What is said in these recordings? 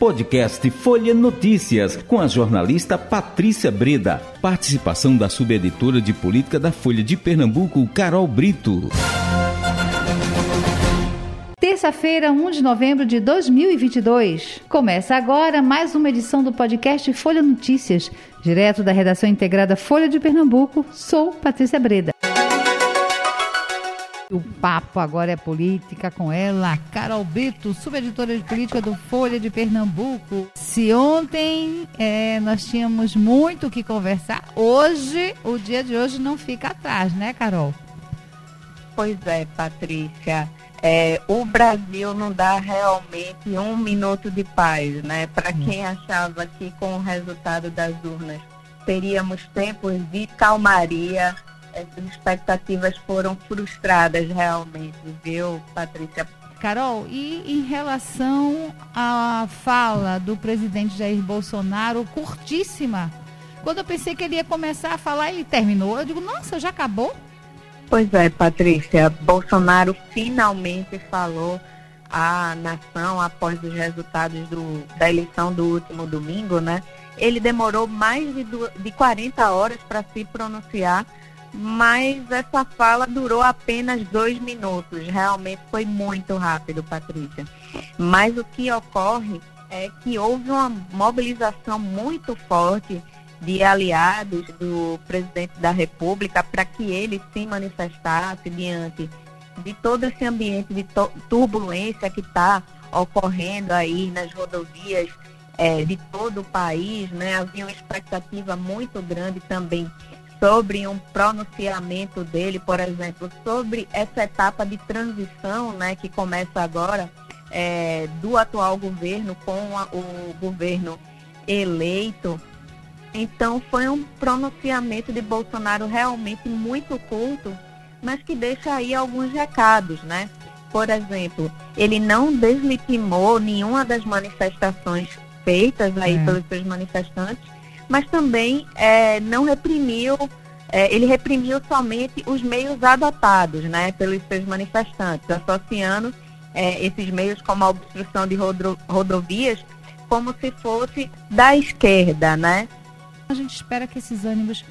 Podcast Folha Notícias, com a jornalista Patrícia Breda. Participação da subeditora de política da Folha de Pernambuco, Carol Brito. Terça-feira, 1 de novembro de 2022. Começa agora mais uma edição do podcast Folha Notícias, direto da redação integrada Folha de Pernambuco. Sou Patrícia Breda. O papo agora é política com ela, Carol Brito, subeditora de política do Folha de Pernambuco. Se ontem é, nós tínhamos muito o que conversar, hoje, o dia de hoje não fica atrás, né, Carol? Pois é, Patrícia. É, o Brasil não dá realmente um minuto de paz, né? Para hum. quem achava que com o resultado das urnas teríamos tempos de calmaria, essas expectativas foram frustradas realmente, viu, Patrícia? Carol, e em relação à fala do presidente Jair Bolsonaro, curtíssima, quando eu pensei que ele ia começar a falar, ele terminou. Eu digo, nossa, já acabou? Pois é, Patrícia. Bolsonaro finalmente falou à nação após os resultados do, da eleição do último domingo, né? Ele demorou mais de, de 40 horas para se pronunciar mas essa fala durou apenas dois minutos. Realmente foi muito rápido, Patrícia. Mas o que ocorre é que houve uma mobilização muito forte de aliados do presidente da República para que ele se manifestasse diante de todo esse ambiente de turbulência que está ocorrendo aí nas rodovias é, de todo o país, né? Havia uma expectativa muito grande também sobre um pronunciamento dele, por exemplo, sobre essa etapa de transição, né, que começa agora é, do atual governo com a, o governo eleito. Então foi um pronunciamento de Bolsonaro realmente muito curto, mas que deixa aí alguns recados, né? Por exemplo, ele não deslegitimou nenhuma das manifestações feitas aí é. pelos seus manifestantes, mas também é, não reprimiu, é, ele reprimiu somente os meios adotados né, pelos seus manifestantes, associando é, esses meios como a obstrução de rodo, rodovias como se fosse da esquerda, né? A gente espera que esses ânimos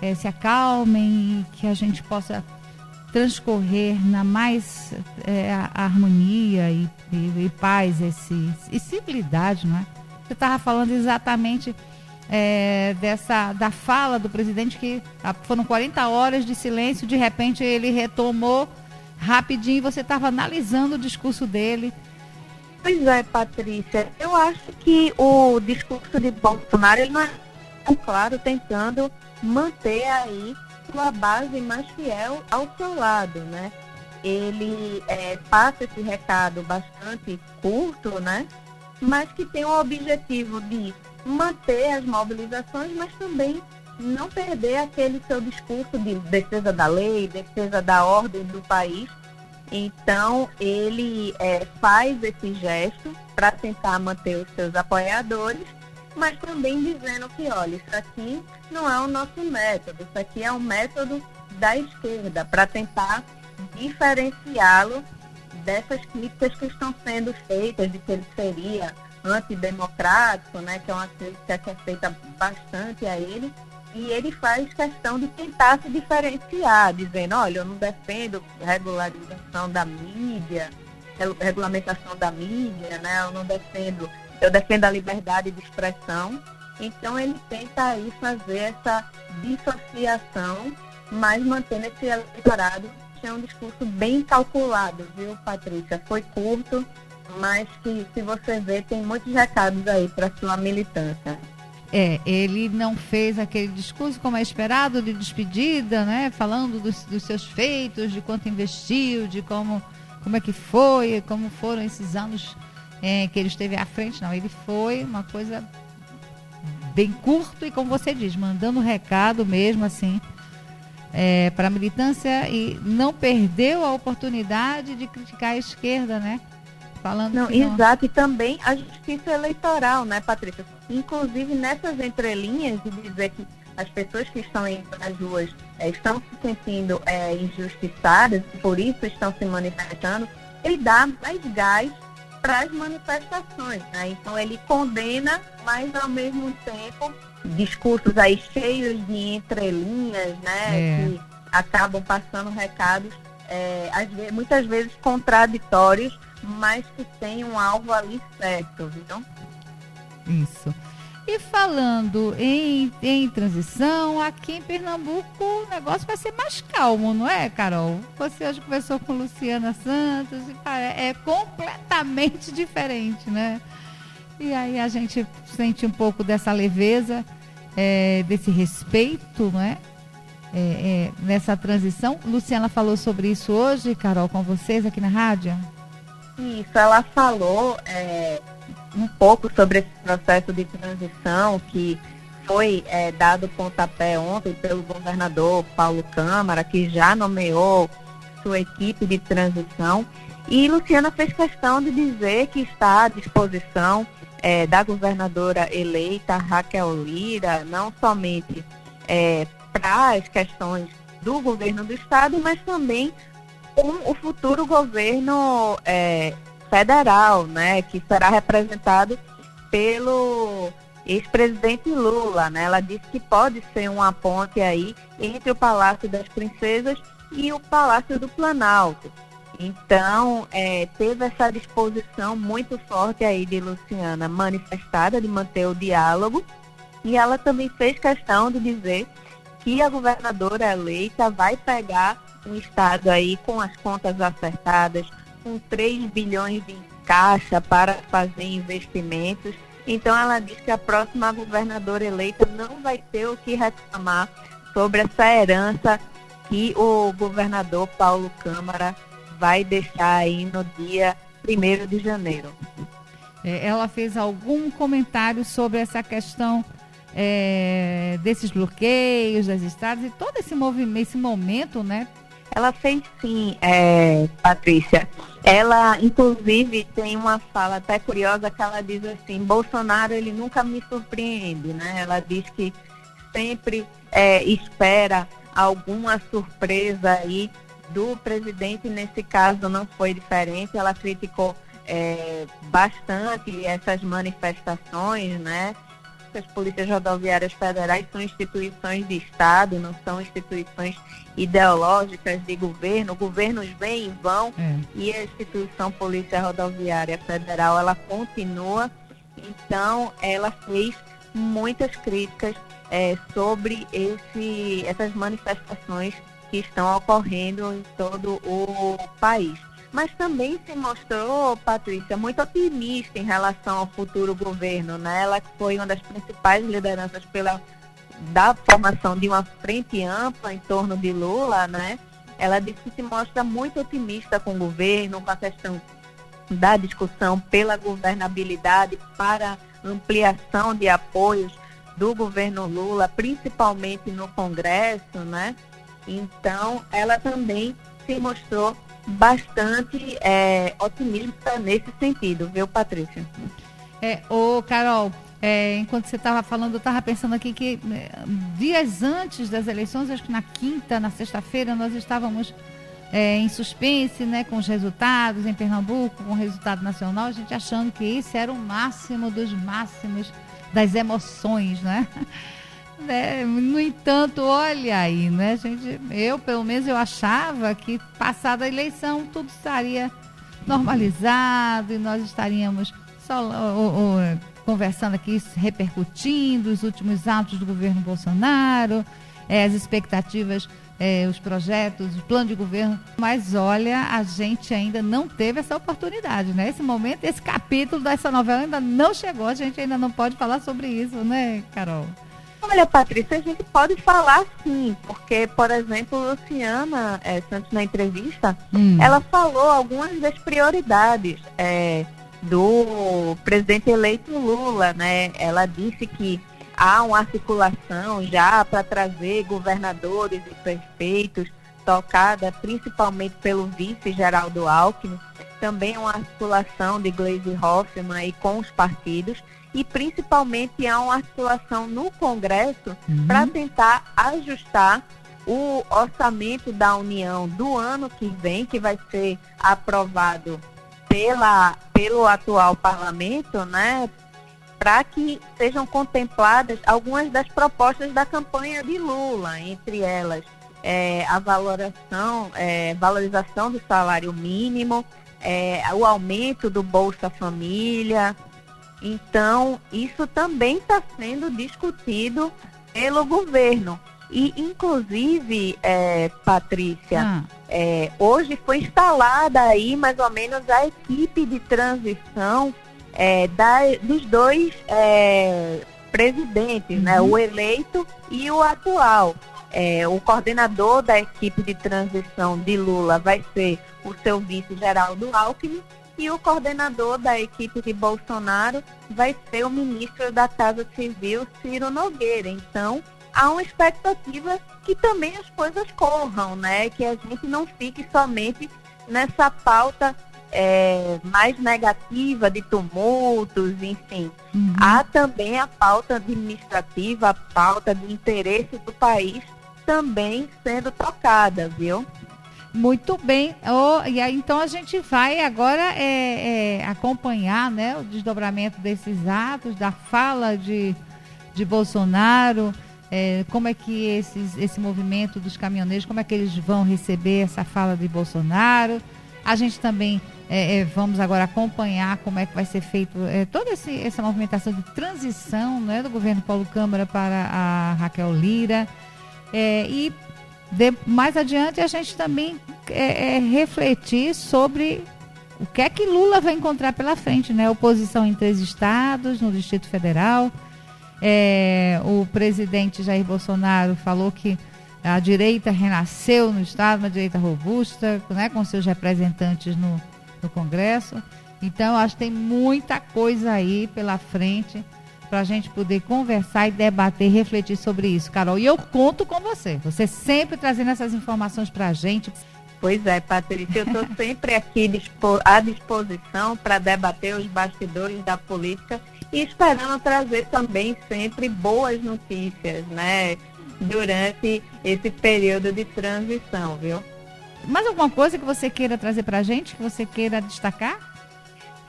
é, se acalmem e que a gente possa transcorrer na mais é, harmonia e, e, e paz esse, e civilidade, não é? Você estava falando exatamente é, dessa da fala do presidente que foram 40 horas de silêncio, de repente ele retomou rapidinho, você estava analisando o discurso dele. Pois é, Patrícia, eu acho que o discurso de Bolsonaro ele não é claro tentando manter aí sua base mais fiel ao seu lado, né? Ele é, passa esse recado bastante curto, né? Mas que tem o objetivo de manter as mobilizações, mas também não perder aquele seu discurso de defesa da lei, defesa da ordem do país. Então, ele é, faz esse gesto para tentar manter os seus apoiadores, mas também dizendo que, olha, isso aqui não é o nosso método, isso aqui é um método da esquerda, para tentar diferenciá-lo dessas críticas que estão sendo feitas de que ele seria antidemocrático, né, que é uma crítica que é feita bastante a ele, e ele faz questão de tentar se diferenciar, dizendo, olha, eu não defendo regularização da mídia, regulamentação da mídia, né, eu não defendo, eu defendo a liberdade de expressão, então ele tenta aí fazer essa dissociação, mas mantendo esse eleitorado que é um discurso bem calculado, viu, Patrícia? Foi curto, mas que, se você vê, tem muitos recados aí para sua militância. É, ele não fez aquele discurso como é esperado de despedida, né? Falando dos, dos, seus feitos, de quanto investiu, de como, como é que foi, como foram esses anos é, que ele esteve à frente. Não, ele foi uma coisa bem curto e, como você diz, mandando recado mesmo assim é, para a militância e não perdeu a oportunidade de criticar a esquerda, né? Falando não, exato, e também a justiça eleitoral, né, Patrícia? Inclusive nessas entrelinhas de dizer que as pessoas que estão indo nas ruas é, estão se sentindo é, injustiçadas, por isso estão se manifestando, ele dá mais gás para as manifestações. Né? Então ele condena, mas ao mesmo tempo discursos aí cheios de entrelinhas, né? É. Que acabam passando recados é, vezes, muitas vezes contraditórios, mas que têm um alvo ali certo, viu? Isso. E falando em, em transição, aqui em Pernambuco o negócio vai ser mais calmo, não é, Carol? Você hoje conversou com Luciana Santos e é completamente diferente, né? E aí a gente sente um pouco dessa leveza, é, desse respeito, né? É, é, nessa transição. Luciana falou sobre isso hoje, Carol, com vocês aqui na rádio? Isso, ela falou é, um pouco sobre esse processo de transição que foi é, dado pontapé ontem pelo governador Paulo Câmara, que já nomeou sua equipe de transição. E Luciana fez questão de dizer que está à disposição é, da governadora eleita Raquel Lira, não somente é, para as questões do governo do estado, mas também com o futuro governo é, federal, né, que será representado pelo ex-presidente Lula, né? Ela disse que pode ser uma ponte aí entre o Palácio das Princesas e o Palácio do Planalto. Então, é, teve essa disposição muito forte aí de Luciana manifestada de manter o diálogo e ela também fez questão de dizer que a governadora eleita vai pegar um estado aí com as contas acertadas, com 3 bilhões de caixa para fazer investimentos. Então ela diz que a próxima governadora eleita não vai ter o que reclamar sobre essa herança que o governador Paulo Câmara vai deixar aí no dia 1 de janeiro. É, ela fez algum comentário sobre essa questão é, desses bloqueios das estradas e todo esse movimento, esse momento, né, ela fez sim, é, Patrícia. Ela, inclusive, tem uma fala até curiosa que ela diz assim, Bolsonaro ele nunca me surpreende, né? Ela diz que sempre é, espera alguma surpresa aí do presidente, nesse caso não foi diferente, ela criticou é, bastante essas manifestações, né? As polícias rodoviárias federais são instituições de Estado, não são instituições ideológicas de governo. Governos vêm e vão é. e a instituição Polícia Rodoviária Federal ela continua. Então, ela fez muitas críticas é, sobre esse, essas manifestações que estão ocorrendo em todo o país mas também se mostrou, Patrícia, muito otimista em relação ao futuro governo. Né? Ela foi uma das principais lideranças pela da formação de uma frente ampla em torno de Lula, né? Ela disse que se mostra muito otimista com o governo, com a questão da discussão pela governabilidade para ampliação de apoios do governo Lula, principalmente no Congresso, né? Então, ela também se mostrou bastante é, otimista nesse sentido, viu, Patrícia? É, ô, Carol, é, enquanto você estava falando, eu estava pensando aqui que é, dias antes das eleições, acho que na quinta, na sexta-feira, nós estávamos é, em suspense, né, com os resultados em Pernambuco, com o resultado nacional, a gente achando que isso era o máximo dos máximos das emoções, né? Né? No entanto, olha aí, né, gente? Eu, pelo menos, eu achava que passada a eleição tudo estaria normalizado e nós estaríamos só conversando aqui, repercutindo os últimos atos do governo Bolsonaro, é, as expectativas, é, os projetos, o plano de governo. Mas olha, a gente ainda não teve essa oportunidade, né? Esse momento, esse capítulo dessa novela ainda não chegou, a gente ainda não pode falar sobre isso, né, Carol? Olha, Patrícia, a gente pode falar sim, porque, por exemplo, Luciana é, Santos, na entrevista, hum. ela falou algumas das prioridades é, do presidente eleito Lula, né? Ela disse que há uma articulação já para trazer governadores e prefeitos, tocada principalmente pelo vice Geraldo Alckmin, também uma articulação de Gleisi Hoffmann e com os partidos e principalmente há uma articulação no Congresso uhum. para tentar ajustar o orçamento da União do ano que vem, que vai ser aprovado pela, pelo atual parlamento, né, para que sejam contempladas algumas das propostas da campanha de Lula, entre elas é, a valoração, é, valorização do salário mínimo, é, o aumento do Bolsa Família. Então, isso também está sendo discutido pelo governo. E, inclusive, é, Patrícia, ah. é, hoje foi instalada aí mais ou menos a equipe de transição é, da, dos dois é, presidentes, né, uhum. né, o eleito e o atual. É, o coordenador da equipe de transição de Lula vai ser o seu vice Geraldo Alckmin e o coordenador da equipe de Bolsonaro vai ser o ministro da Casa Civil, Ciro Nogueira. Então, há uma expectativa que também as coisas corram, né? Que a gente não fique somente nessa pauta é, mais negativa de tumultos, enfim. Uhum. Há também a pauta administrativa, a pauta de interesse do país também sendo tocada, viu? Muito bem. Oh, e aí, então a gente vai agora é, é, acompanhar né, o desdobramento desses atos, da fala de, de Bolsonaro, é, como é que esses, esse movimento dos caminhoneiros, como é que eles vão receber essa fala de Bolsonaro. A gente também é, é, vamos agora acompanhar como é que vai ser feito é, toda esse, essa movimentação de transição né, do governo Paulo Câmara para a Raquel Lira. É, e de, mais adiante a gente também é, é, refletir sobre o que é que Lula vai encontrar pela frente, né? Oposição em três estados, no Distrito Federal. É, o presidente Jair Bolsonaro falou que a direita renasceu no estado, uma direita robusta, né, com seus representantes no, no Congresso. Então, acho que tem muita coisa aí pela frente para a gente poder conversar e debater, refletir sobre isso, Carol. E eu conto com você. Você sempre trazendo essas informações para a gente. Pois é, Patrícia, eu estou sempre aqui à disposição para debater os bastidores da política e esperando trazer também sempre boas notícias, né? Durante esse período de transição, viu? Mais alguma coisa que você queira trazer para a gente, que você queira destacar?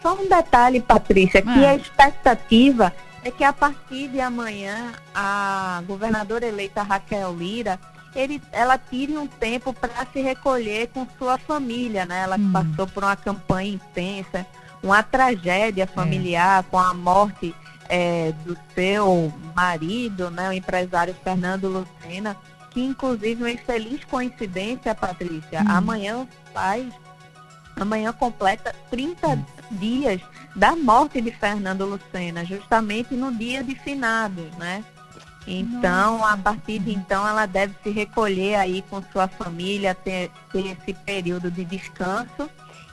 Só um detalhe, Patrícia, ah. que a expectativa é que a partir de amanhã a governadora eleita Raquel Lira ele, ela tire um tempo para se recolher com sua família, né? Ela hum. passou por uma campanha intensa, uma tragédia familiar é. com a morte é, do seu marido, né? O empresário Fernando Lucena, que inclusive uma infeliz coincidência, Patrícia, hum. amanhã faz, amanhã completa 30 hum. dias da morte de Fernando Lucena, justamente no dia de finados, né? Então, Nossa. a partir de então, ela deve se recolher aí com sua família, ter, ter esse período de descanso,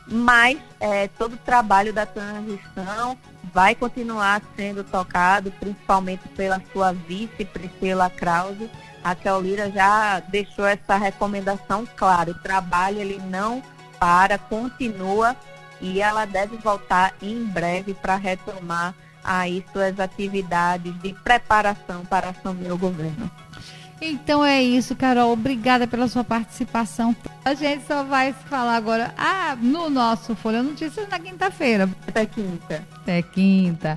mas é, todo o trabalho da transição vai continuar sendo tocado, principalmente pela sua vice, Priscila Krause. A Lira já deixou essa recomendação clara, o trabalho ele não para, continua e ela deve voltar em breve para retomar aí suas atividades de preparação para assumir o governo. Então é isso, Carol. Obrigada pela sua participação. A gente só vai falar agora ah, no nosso Folha Notícias na quinta-feira. Até quinta. Até quinta.